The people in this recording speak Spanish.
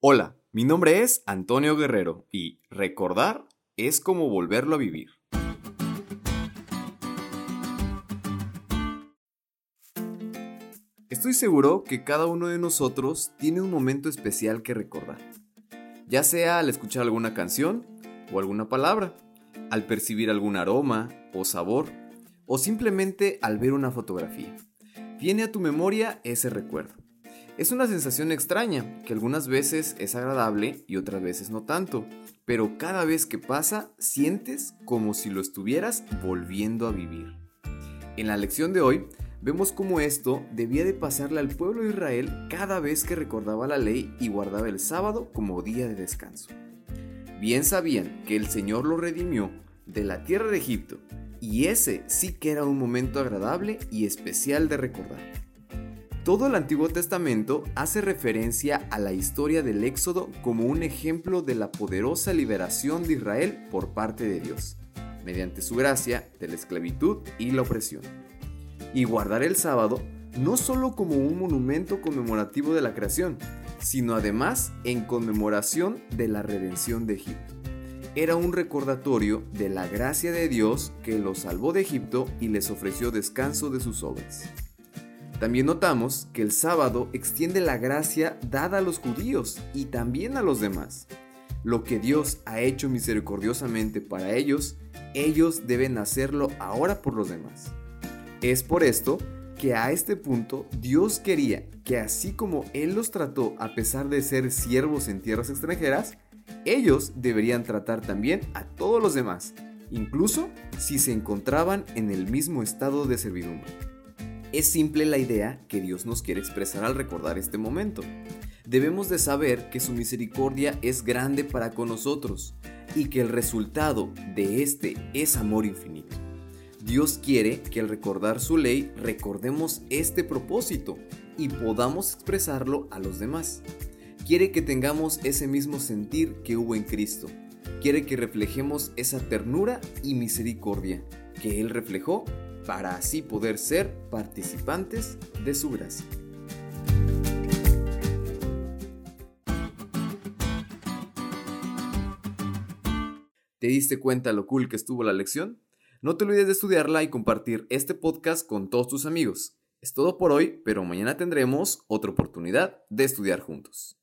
Hola, mi nombre es Antonio Guerrero y recordar es como volverlo a vivir. Estoy seguro que cada uno de nosotros tiene un momento especial que recordar, ya sea al escuchar alguna canción o alguna palabra, al percibir algún aroma o sabor, o simplemente al ver una fotografía. Viene a tu memoria ese recuerdo. Es una sensación extraña, que algunas veces es agradable y otras veces no tanto, pero cada vez que pasa sientes como si lo estuvieras volviendo a vivir. En la lección de hoy vemos cómo esto debía de pasarle al pueblo de Israel cada vez que recordaba la ley y guardaba el sábado como día de descanso. Bien sabían que el Señor lo redimió de la tierra de Egipto, y ese sí que era un momento agradable y especial de recordar. Todo el Antiguo Testamento hace referencia a la historia del Éxodo como un ejemplo de la poderosa liberación de Israel por parte de Dios, mediante su gracia de la esclavitud y la opresión. Y guardar el sábado no solo como un monumento conmemorativo de la creación, sino además en conmemoración de la redención de Egipto. Era un recordatorio de la gracia de Dios que los salvó de Egipto y les ofreció descanso de sus obras. También notamos que el sábado extiende la gracia dada a los judíos y también a los demás. Lo que Dios ha hecho misericordiosamente para ellos, ellos deben hacerlo ahora por los demás. Es por esto que a este punto Dios quería que así como Él los trató a pesar de ser siervos en tierras extranjeras, ellos deberían tratar también a todos los demás, incluso si se encontraban en el mismo estado de servidumbre. Es simple la idea que Dios nos quiere expresar al recordar este momento. Debemos de saber que su misericordia es grande para con nosotros y que el resultado de este es amor infinito. Dios quiere que al recordar su ley recordemos este propósito y podamos expresarlo a los demás. Quiere que tengamos ese mismo sentir que hubo en Cristo. Quiere que reflejemos esa ternura y misericordia que Él reflejó para así poder ser participantes de su gracia. ¿Te diste cuenta lo cool que estuvo la lección? No te olvides de estudiarla y compartir este podcast con todos tus amigos. Es todo por hoy, pero mañana tendremos otra oportunidad de estudiar juntos.